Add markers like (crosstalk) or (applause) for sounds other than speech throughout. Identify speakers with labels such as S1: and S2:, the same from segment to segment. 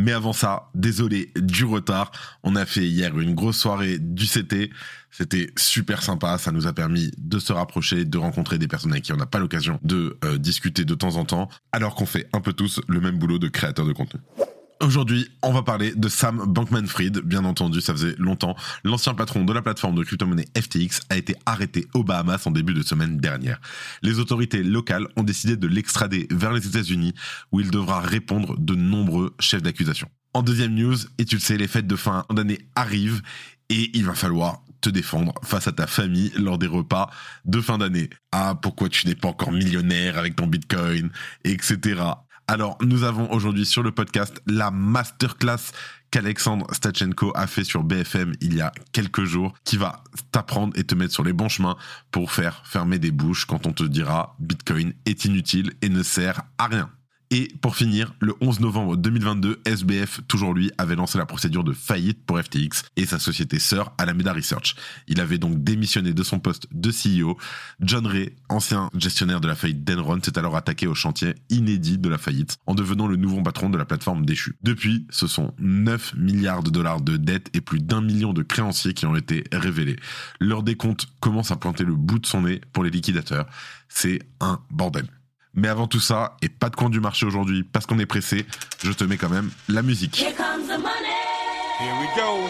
S1: Mais avant ça, désolé du retard. On a fait hier une grosse soirée du CT. C'était super sympa. Ça nous a permis de se rapprocher, de rencontrer des personnes avec qui on n'a pas l'occasion de euh, discuter de temps en temps, alors qu'on fait un peu tous le même boulot de créateur de contenu. Aujourd'hui, on va parler de Sam Bankman-Fried. Bien entendu, ça faisait longtemps. L'ancien patron de la plateforme de crypto-monnaie FTX a été arrêté aux Bahamas en début de semaine dernière. Les autorités locales ont décidé de l'extrader vers les États-Unis où il devra répondre de nombreux chefs d'accusation. En deuxième news, et tu le sais, les fêtes de fin d'année arrivent et il va falloir te défendre face à ta famille lors des repas de fin d'année. Ah, pourquoi tu n'es pas encore millionnaire avec ton bitcoin, etc. Alors, nous avons aujourd'hui sur le podcast la masterclass qu'Alexandre Stachenko a fait sur BFM il y a quelques jours, qui va t'apprendre et te mettre sur les bons chemins pour faire fermer des bouches quand on te dira Bitcoin est inutile et ne sert à rien. Et pour finir, le 11 novembre 2022, SBF, toujours lui, avait lancé la procédure de faillite pour FTX et sa société sœur Alameda Research. Il avait donc démissionné de son poste de CEO. John Ray, ancien gestionnaire de la faillite d'Enron, s'est alors attaqué au chantier inédit de la faillite en devenant le nouveau patron de la plateforme déchue. Depuis, ce sont 9 milliards de dollars de dettes et plus d'un million de créanciers qui ont été révélés. Leur décompte commence à pointer le bout de son nez pour les liquidateurs. C'est un bordel. Mais avant tout ça, et pas de coin du marché aujourd'hui parce qu'on est pressé, je te mets quand même la musique.
S2: Here comes the money.
S3: Here we go.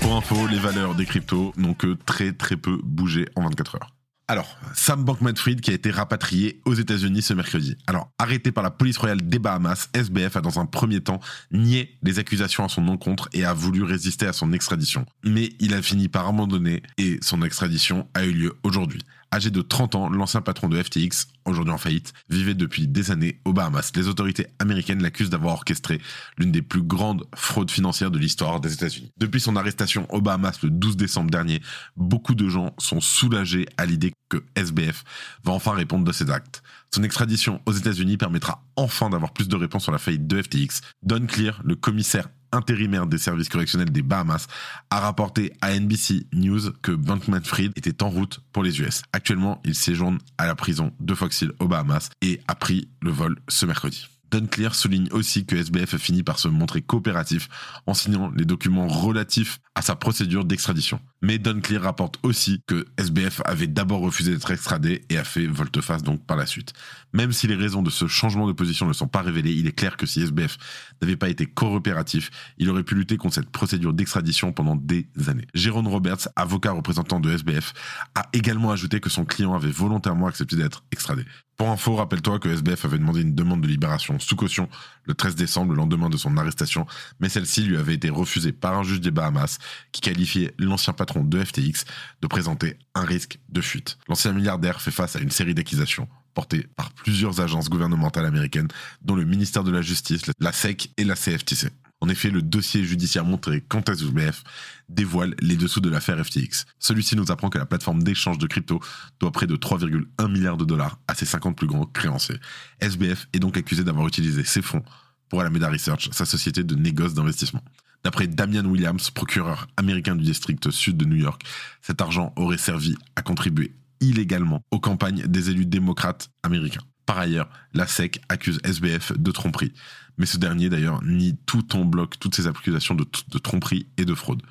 S3: (laughs)
S1: Pour info, les valeurs des cryptos n'ont que très très peu bougé en 24 heures. Alors, Sam Bankman-Fried qui a été rapatrié aux États-Unis ce mercredi. Alors, arrêté par la police royale des Bahamas, SBF a dans un premier temps nié les accusations à son encontre et a voulu résister à son extradition. Mais il a fini par abandonner et son extradition a eu lieu aujourd'hui. Âgé de 30 ans, l'ancien patron de FTX, aujourd'hui en faillite, vivait depuis des années aux Bahamas. Les autorités américaines l'accusent d'avoir orchestré l'une des plus grandes fraudes financières de l'histoire des États-Unis. Depuis son arrestation aux Bahamas le 12 décembre dernier, beaucoup de gens sont soulagés à l'idée que SBF va enfin répondre de ses actes. Son extradition aux États-Unis permettra enfin d'avoir plus de réponses sur la faillite de FTX. Don Clear, le commissaire intérimaire des services correctionnels des Bahamas, a rapporté à NBC News que Bankman-Fried était en route pour les US. Actuellement, il séjourne à la prison de Fox Hill aux Bahamas et a pris le vol ce mercredi. Dunclear souligne aussi que SBF a fini par se montrer coopératif en signant les documents relatifs à sa procédure d'extradition. Mais Dunclear rapporte aussi que SBF avait d'abord refusé d'être extradé et a fait volte-face donc par la suite. Même si les raisons de ce changement de position ne sont pas révélées, il est clair que si SBF n'avait pas été coopératif, il aurait pu lutter contre cette procédure d'extradition pendant des années. Jérôme Roberts, avocat représentant de SBF, a également ajouté que son client avait volontairement accepté d'être extradé. Pour info, rappelle-toi que SBF avait demandé une demande de libération sous caution le 13 décembre, le lendemain de son arrestation, mais celle-ci lui avait été refusée par un juge des Bahamas qui qualifiait l'ancien patron de FTX de présenter un risque de fuite. L'ancien milliardaire fait face à une série d'accusations portées par plusieurs agences gouvernementales américaines, dont le ministère de la Justice, la SEC et la CFTC. En effet, le dossier judiciaire montré quand SBF dévoile les dessous de l'affaire FTX. Celui-ci nous apprend que la plateforme d'échange de crypto doit près de 3,1 milliards de dollars à ses 50 plus grands créanciers. SBF est donc accusé d'avoir utilisé ses fonds pour Alameda Research, sa société de négoce d'investissement. D'après Damian Williams, procureur américain du district sud de New York, cet argent aurait servi à contribuer illégalement aux campagnes des élus démocrates américains. Par ailleurs, la SEC accuse SBF de tromperie. Mais ce dernier, d'ailleurs, nie tout en bloc toutes ces accusations de, tromperie et de fraude.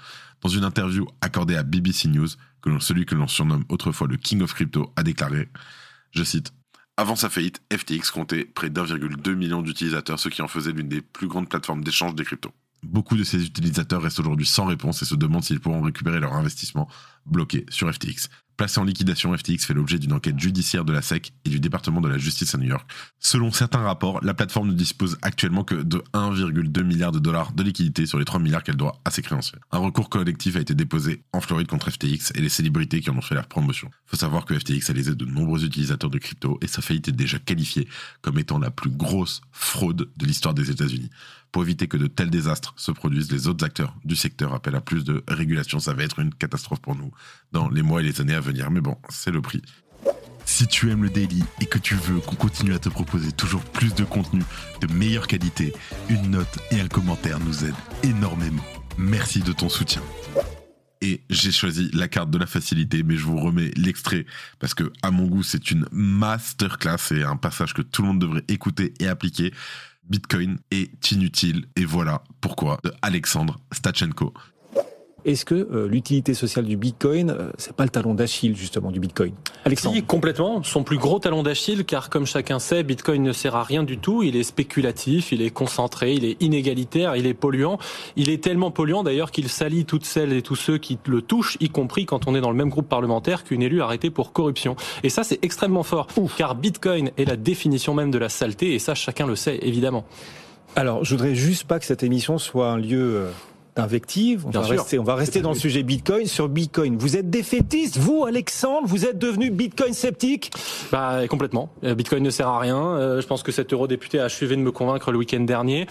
S1: Dans une interview accordée à BBC News, celui que l'on surnomme autrefois le King of Crypto a déclaré, je cite, avant sa faillite, FTX comptait près d'1,2 million d'utilisateurs, ce qui en faisait l'une des plus grandes plateformes d'échange des cryptos. Beaucoup de ces utilisateurs restent aujourd'hui sans réponse et se demandent s'ils pourront récupérer leur investissement bloqué sur FTX En liquidation, FTX fait l'objet d'une enquête judiciaire de la SEC et du département de la justice à New York. Selon certains rapports, la plateforme ne dispose actuellement que de 1,2 milliard de dollars de liquidités sur les 3 milliards qu'elle doit à ses créanciers. Un recours collectif a été déposé en Floride contre FTX et les célébrités qui en ont fait la promotion. Faut savoir que FTX a lésé de nombreux utilisateurs de crypto et sa faillite est déjà qualifiée comme étant la plus grosse fraude de l'histoire des États-Unis. Pour éviter que de tels désastres se produisent, les autres acteurs du secteur appellent à plus de régulation. Ça va être une catastrophe pour nous dans les mois et les années à venir. Mais bon, c'est le prix. Si tu aimes le daily et que tu veux qu'on continue à te proposer toujours plus de contenu de meilleure qualité, une note et un commentaire nous aident énormément. Merci de ton soutien. Et j'ai choisi la carte de la facilité, mais je vous remets l'extrait parce que, à mon goût, c'est une masterclass et un passage que tout le monde devrait écouter et appliquer. Bitcoin est inutile et voilà pourquoi de Alexandre Stachenko.
S4: Est-ce que euh, l'utilité sociale du Bitcoin, euh, c'est pas le talon d'Achille justement du Bitcoin?
S2: Alexandre. Si, complètement. Son plus gros talon d'Achille, car comme chacun sait, Bitcoin ne sert à rien du tout. Il est spéculatif, il est concentré, il est inégalitaire, il est polluant. Il est tellement polluant d'ailleurs qu'il salit toutes celles et tous ceux qui le touchent, y compris quand on est dans le même groupe parlementaire qu'une élue arrêtée pour corruption. Et ça, c'est extrêmement fort, car Bitcoin est la définition même de la saleté, et ça, chacun le sait évidemment.
S4: Alors, je voudrais juste pas que cette émission soit un lieu euh, d'invective. On, va rester, on va rester dans le sujet Bitcoin. Sur Bitcoin, vous êtes défaitiste, vous, Alexandre Vous êtes devenu Bitcoin sceptique
S2: Bah complètement. Euh, Bitcoin ne sert à rien. Euh, je pense que cet eurodéputé a achevé de me convaincre le week-end dernier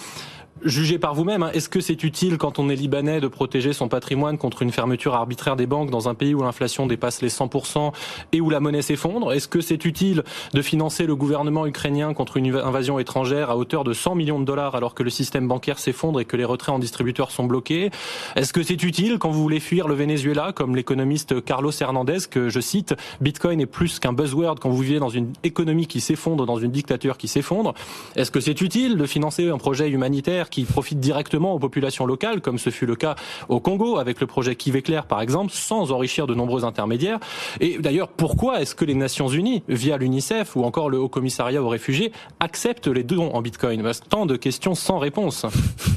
S2: jugez par vous-même. Hein. Est-ce que c'est utile quand on est libanais de protéger son patrimoine contre une fermeture arbitraire des banques dans un pays où l'inflation dépasse les 100% et où la monnaie s'effondre? Est-ce que c'est utile de financer le gouvernement ukrainien contre une invasion étrangère à hauteur de 100 millions de dollars alors que le système bancaire s'effondre et que les retraits en distributeurs sont bloqués? Est-ce que c'est utile quand vous voulez fuir le Venezuela, comme l'économiste Carlos Hernandez, que je cite, Bitcoin est plus qu'un buzzword quand vous vivez dans une économie qui s'effondre, dans une dictature qui s'effondre Est-ce que c'est utile de financer un projet humanitaire qui profitent directement aux populations locales, comme ce fut le cas au Congo avec le projet Kiveclair par exemple, sans enrichir de nombreux intermédiaires. Et d'ailleurs, pourquoi est-ce que les Nations Unies, via l'UNICEF ou encore le Haut Commissariat aux réfugiés, acceptent les dons en Bitcoin? Tant de questions sans réponse.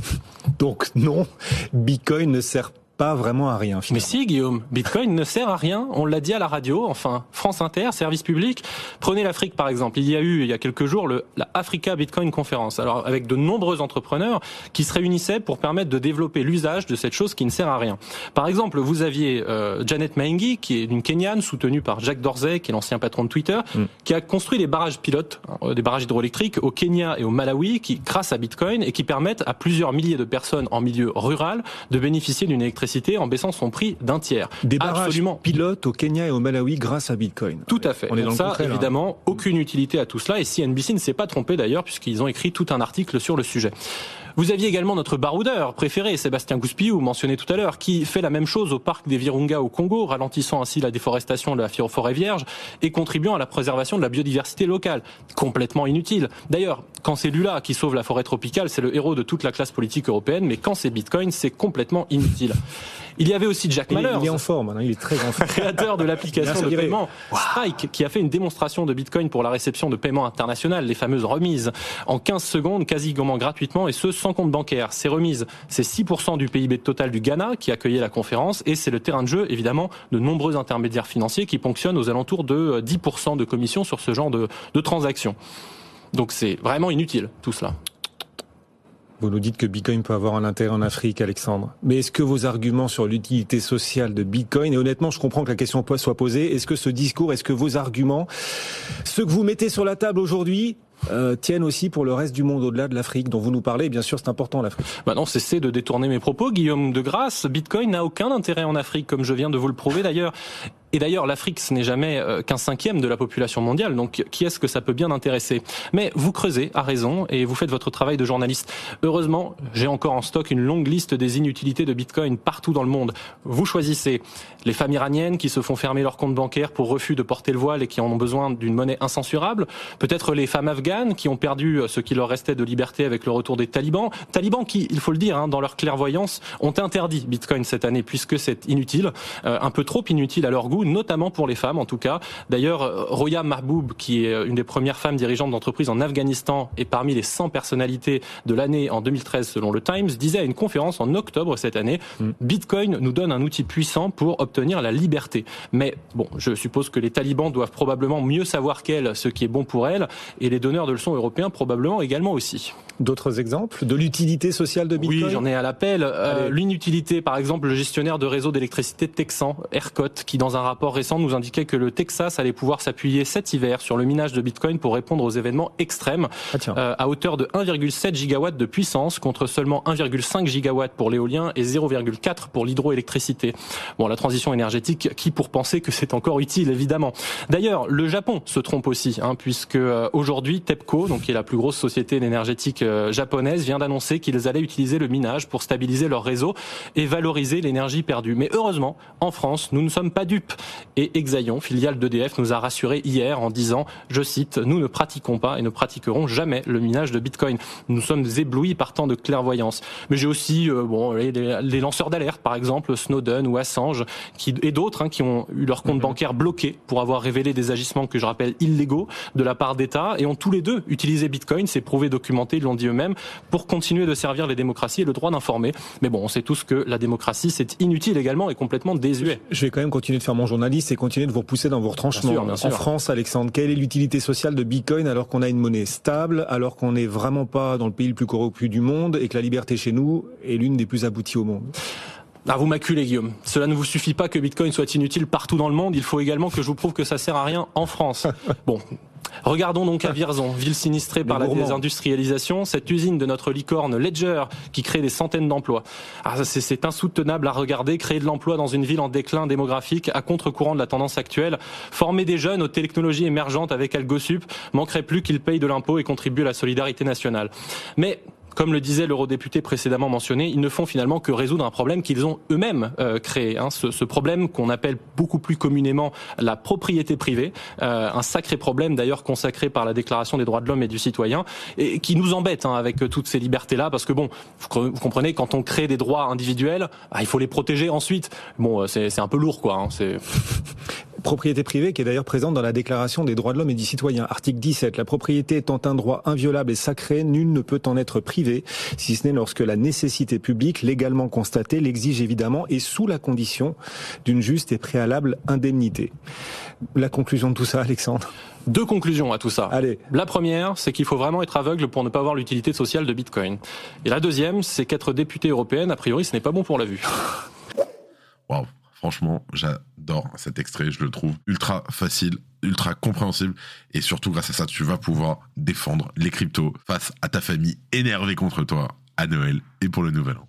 S2: (laughs)
S4: Donc non, Bitcoin ne sert pas pas vraiment à rien.
S2: Mais si, Guillaume, Bitcoin ne sert à rien. On l'a dit à la radio, enfin, France Inter, service public. Prenez l'Afrique, par exemple. Il y a eu, il y a quelques jours, le, la Africa Bitcoin Conference. Alors, avec de nombreux entrepreneurs qui se réunissaient pour permettre de développer l'usage de cette chose qui ne sert à rien. Par exemple, vous aviez euh, Janet Maingi, qui est une Kenyane, soutenue par Jack Dorsey, qui est l'ancien patron de Twitter, mm. qui a construit des barrages pilotes, hein, des barrages hydroélectriques au Kenya et au Malawi, qui, grâce à Bitcoin, et qui permettent à plusieurs milliers de personnes en milieu rural de bénéficier d'une électricité en baissant son prix d'un tiers.
S4: Des barrages Absolument. pilotes au Kenya et au Malawi grâce à Bitcoin.
S2: Tout à fait. On est dans ça, évidemment, aucune utilité à tout cela. Et CNBC ne s'est pas trompé d'ailleurs, puisqu'ils ont écrit tout un article sur le sujet. Vous aviez également notre baroudeur préféré, Sébastien Gouspillou, mentionné tout à l'heure, qui fait la même chose au parc des Virunga au Congo, ralentissant ainsi la déforestation de la forêt vierge et contribuant à la préservation de la biodiversité locale. Complètement inutile. D'ailleurs, quand c'est Lula qui sauve la forêt tropicale, c'est le héros de toute la classe politique européenne, mais quand c'est Bitcoin, c'est complètement inutile. Il y avait aussi Jack Mallers.
S4: Il est en forme, hein, il est très en forme.
S2: Créateur de l'application de paiement Strike, qui a fait une démonstration de Bitcoin pour la réception de paiements internationaux, les fameuses remises, en 15 secondes, quasiment gratuitement, et ce, sans compte bancaire. Ces remises, c'est 6% du PIB total du Ghana qui accueillait la conférence, et c'est le terrain de jeu, évidemment, de nombreux intermédiaires financiers qui ponctionnent aux alentours de 10% de commissions sur ce genre de, de transactions. Donc c'est vraiment inutile, tout cela.
S4: Vous nous dites que Bitcoin peut avoir un intérêt en Afrique, Alexandre. Mais est-ce que vos arguments sur l'utilité sociale de Bitcoin, et honnêtement, je comprends que la question soit posée, est-ce que ce discours, est-ce que vos arguments, ceux que vous mettez sur la table aujourd'hui, euh, tiennent aussi pour le reste du monde au-delà de l'Afrique dont vous nous parlez. Bien sûr, c'est important l'Afrique.
S2: Bah non, cessez de détourner mes propos, Guillaume de Grasse. Bitcoin n'a aucun intérêt en Afrique, comme je viens de vous le prouver d'ailleurs. Et d'ailleurs, l'Afrique, ce n'est jamais euh, qu'un cinquième de la population mondiale, donc qui est-ce que ça peut bien intéresser? Mais vous creusez, à raison, et vous faites votre travail de journaliste. Heureusement, j'ai encore en stock une longue liste des inutilités de Bitcoin partout dans le monde. Vous choisissez les femmes iraniennes qui se font fermer leur compte bancaire pour refus de porter le voile et qui en ont besoin d'une monnaie incensurable, peut-être les femmes afghanes qui ont perdu euh, ce qui leur restait de liberté avec le retour des talibans, talibans qui, il faut le dire, hein, dans leur clairvoyance, ont interdit Bitcoin cette année puisque c'est inutile, euh, un peu trop inutile à leur goût notamment pour les femmes en tout cas. D'ailleurs, Roya Mahboub, qui est une des premières femmes dirigeantes d'entreprise en Afghanistan et parmi les 100 personnalités de l'année en 2013 selon le Times, disait à une conférence en octobre cette année, mm. Bitcoin nous donne un outil puissant pour obtenir la liberté. Mais bon, je suppose que les talibans doivent probablement mieux savoir qu'elle ce qui est bon pour elle et les donneurs de leçons européens probablement également aussi.
S4: D'autres exemples de l'utilité sociale de Bitcoin?
S2: Oui, j'en ai à l'appel. Euh, L'inutilité, par exemple, le gestionnaire de réseau d'électricité texan, ERCOT, qui dans un rapport récent nous indiquait que le Texas allait pouvoir s'appuyer cet hiver sur le minage de Bitcoin pour répondre aux événements extrêmes ah, euh, à hauteur de 1,7 gigawatts de puissance contre seulement 1,5 gigawatts pour l'éolien et 0,4 pour l'hydroélectricité. Bon, la transition énergétique, qui pour penser que c'est encore utile, évidemment. D'ailleurs, le Japon se trompe aussi, hein, puisque euh, aujourd'hui, TEPCO, donc qui est la plus grosse société énergétique euh, japonaise, vient d'annoncer qu'ils allaient utiliser le minage pour stabiliser leur réseau et valoriser l'énergie perdue. Mais heureusement, en France, nous ne sommes pas dupes. Et Exaion, filiale d'EDF, nous a rassuré hier en disant, je cite, nous ne pratiquons pas et ne pratiquerons jamais le minage de Bitcoin. Nous sommes éblouis par tant de clairvoyance. Mais j'ai aussi euh, bon les, les lanceurs d'alerte, par exemple Snowden ou Assange, qui, et d'autres hein, qui ont eu leur compte mhm. bancaire bloqué pour avoir révélé des agissements que je rappelle illégaux de la part d'États et ont tous les deux utilisé Bitcoin, c'est prouvé, documenté, ils l'ont dit eux-mêmes, pour continuer de servir les démocraties et le droit d'informer. Mais bon, on sait tous que la démocratie, c'est inutile également et complètement désuet.
S4: Je vais quand même continuer de faire mon journaliste et continuer de vous repousser dans vos retranchements. en France, Alexandre, quelle est l'utilité sociale de Bitcoin alors qu'on a une monnaie stable, alors qu'on n'est vraiment pas dans le pays le plus corrompu du monde et que la liberté chez nous est l'une des plus abouties au monde?
S2: Ah, vous m'acculez, Guillaume. Cela ne vous suffit pas que Bitcoin soit inutile partout dans le monde. Il faut également que je vous prouve que ça sert à rien en France. (laughs) Bon. Regardons donc à Vierzon, ville sinistrée par la désindustrialisation, cette usine de notre licorne Ledger qui crée des centaines d'emplois. Ah, c'est insoutenable à regarder, créer de l'emploi dans une ville en déclin démographique à contre-courant de la tendance actuelle. Former des jeunes aux technologies émergentes avec AlgoSup manquerait plus qu'ils payent de l'impôt et contribuent à la solidarité nationale. Mais comme le disait l'eurodéputé précédemment mentionné, ils ne font finalement que résoudre un problème qu'ils ont eux-mêmes euh, créé. Hein. ce, ce, problème qu'on appelle beaucoup plus communément la propriété privée, euh, un sacré problème d'ailleurs consacré par la Déclaration des droits de l'homme et du citoyen, et qui nous embête hein, avec toutes ces libertés-là, parce que bon, vous, comprenez, quand on crée des droits individuels, ah, il faut les protéger ensuite. Bon, euh, c'est un peu lourd, quoi. Hein,
S4: propriété privée qui est d'ailleurs présente dans la Déclaration des droits de l'homme et du citoyen. Article 17. La propriété étant un droit inviolable et sacré, nul ne peut en être privé, si ce n'est lorsque la nécessité publique légalement constatée l'exige évidemment et sous la condition d'une juste et préalable indemnité. La conclusion de tout ça, Alexandre?
S2: Deux conclusions à tout ça.
S4: Allez.
S2: La première, c'est qu'il faut vraiment être aveugle pour ne pas voir l'utilité sociale de Bitcoin. Et la deuxième, c'est qu'être député européenne, a priori, ce n'est pas bon pour la vue.
S1: Waouh. Franchement, j'adore cet extrait. Je le trouve ultra facile, ultra compréhensible. Et surtout, grâce à ça, tu vas pouvoir défendre les cryptos face à ta famille énervée contre toi à Noël et pour le Nouvel An.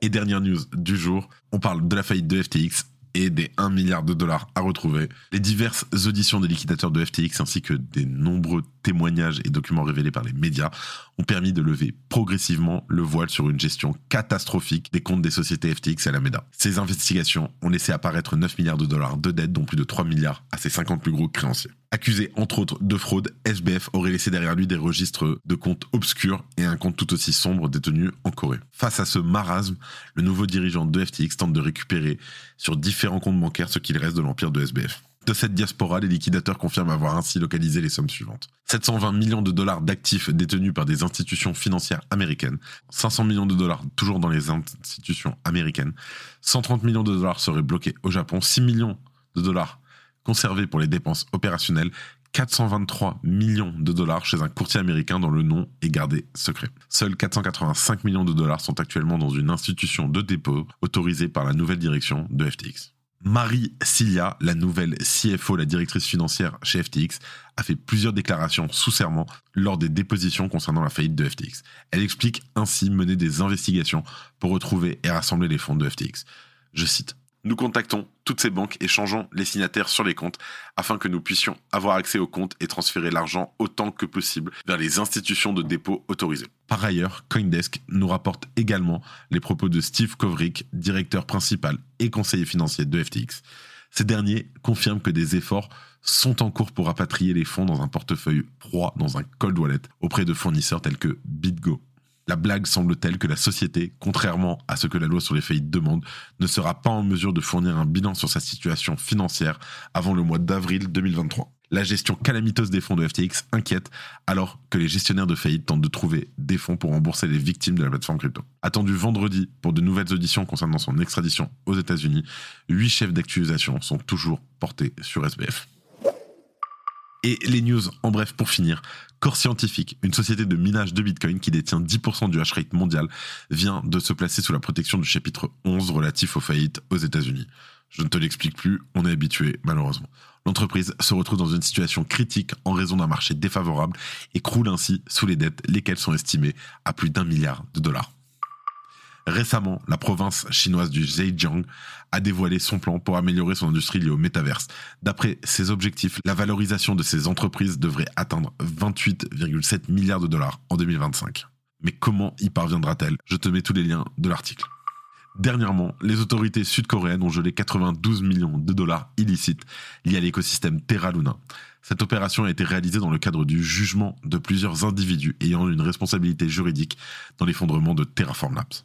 S1: Et dernière news du jour, on parle de la faillite de FTX et des 1 milliard de dollars à retrouver. Les diverses auditions des liquidateurs de FTX ainsi que des nombreux témoignages et documents révélés par les médias ont permis de lever progressivement le voile sur une gestion catastrophique des comptes des sociétés FTX et Alameda. Ces investigations ont laissé apparaître 9 milliards de dollars de dettes, dont plus de 3 milliards à ses 50 plus gros créanciers. Accusé entre autres de fraude, SBF aurait laissé derrière lui des registres de comptes obscurs et un compte tout aussi sombre détenu en Corée. Face à ce marasme, le nouveau dirigeant de FTX tente de récupérer sur différents comptes bancaires ce qu'il reste de l'empire de SBF. De cette diaspora, les liquidateurs confirment avoir ainsi localisé les sommes suivantes. 720 millions de dollars d'actifs détenus par des institutions financières américaines, 500 millions de dollars toujours dans les institutions américaines, 130 millions de dollars seraient bloqués au Japon, 6 millions de dollars conservés pour les dépenses opérationnelles, 423 millions de dollars chez un courtier américain dont le nom est gardé secret. Seuls 485 millions de dollars sont actuellement dans une institution de dépôt autorisée par la nouvelle direction de FTX. Marie Cilia, la nouvelle CFO, la directrice financière chez FTX, a fait plusieurs déclarations sous serment lors des dépositions concernant la faillite de FTX. Elle explique ainsi mener des investigations pour retrouver et rassembler les fonds de FTX. Je cite. Nous contactons toutes ces banques et changeons les signataires sur les comptes afin que nous puissions avoir accès aux comptes et transférer l'argent autant que possible vers les institutions de dépôt autorisées. Par ailleurs, Coindesk nous rapporte également les propos de Steve Kovrick, directeur principal et conseiller financier de FTX. Ces derniers confirment que des efforts sont en cours pour rapatrier les fonds dans un portefeuille proie dans un cold wallet auprès de fournisseurs tels que BitGo. La blague semble telle que la société, contrairement à ce que la loi sur les faillites demande, ne sera pas en mesure de fournir un bilan sur sa situation financière avant le mois d'avril 2023. La gestion calamiteuse des fonds de FTX inquiète alors que les gestionnaires de faillite tentent de trouver des fonds pour rembourser les victimes de la plateforme crypto. Attendu vendredi pour de nouvelles auditions concernant son extradition aux États-Unis, huit chefs d'accusation sont toujours portés sur SBF. Et les news, en bref, pour finir. Core Scientific, une société de minage de Bitcoin qui détient 10% du hash rate mondial, vient de se placer sous la protection du chapitre 11 relatif aux faillites aux États-Unis. Je ne te l'explique plus, on est habitué, malheureusement. L'entreprise se retrouve dans une situation critique en raison d'un marché défavorable et croule ainsi sous les dettes, lesquelles sont estimées à plus d'un milliard de dollars. Récemment, la province chinoise du Zhejiang a dévoilé son plan pour améliorer son industrie liée au métaverse. D'après ses objectifs, la valorisation de ces entreprises devrait atteindre 28,7 milliards de dollars en 2025. Mais comment y parviendra-t-elle? Je te mets tous les liens de l'article. Dernièrement, les autorités sud-coréennes ont gelé 92 millions de dollars illicites liés à l'écosystème Terra Luna. Cette opération a été réalisée dans le cadre du jugement de plusieurs individus ayant une responsabilité juridique dans l'effondrement de Terraform Labs.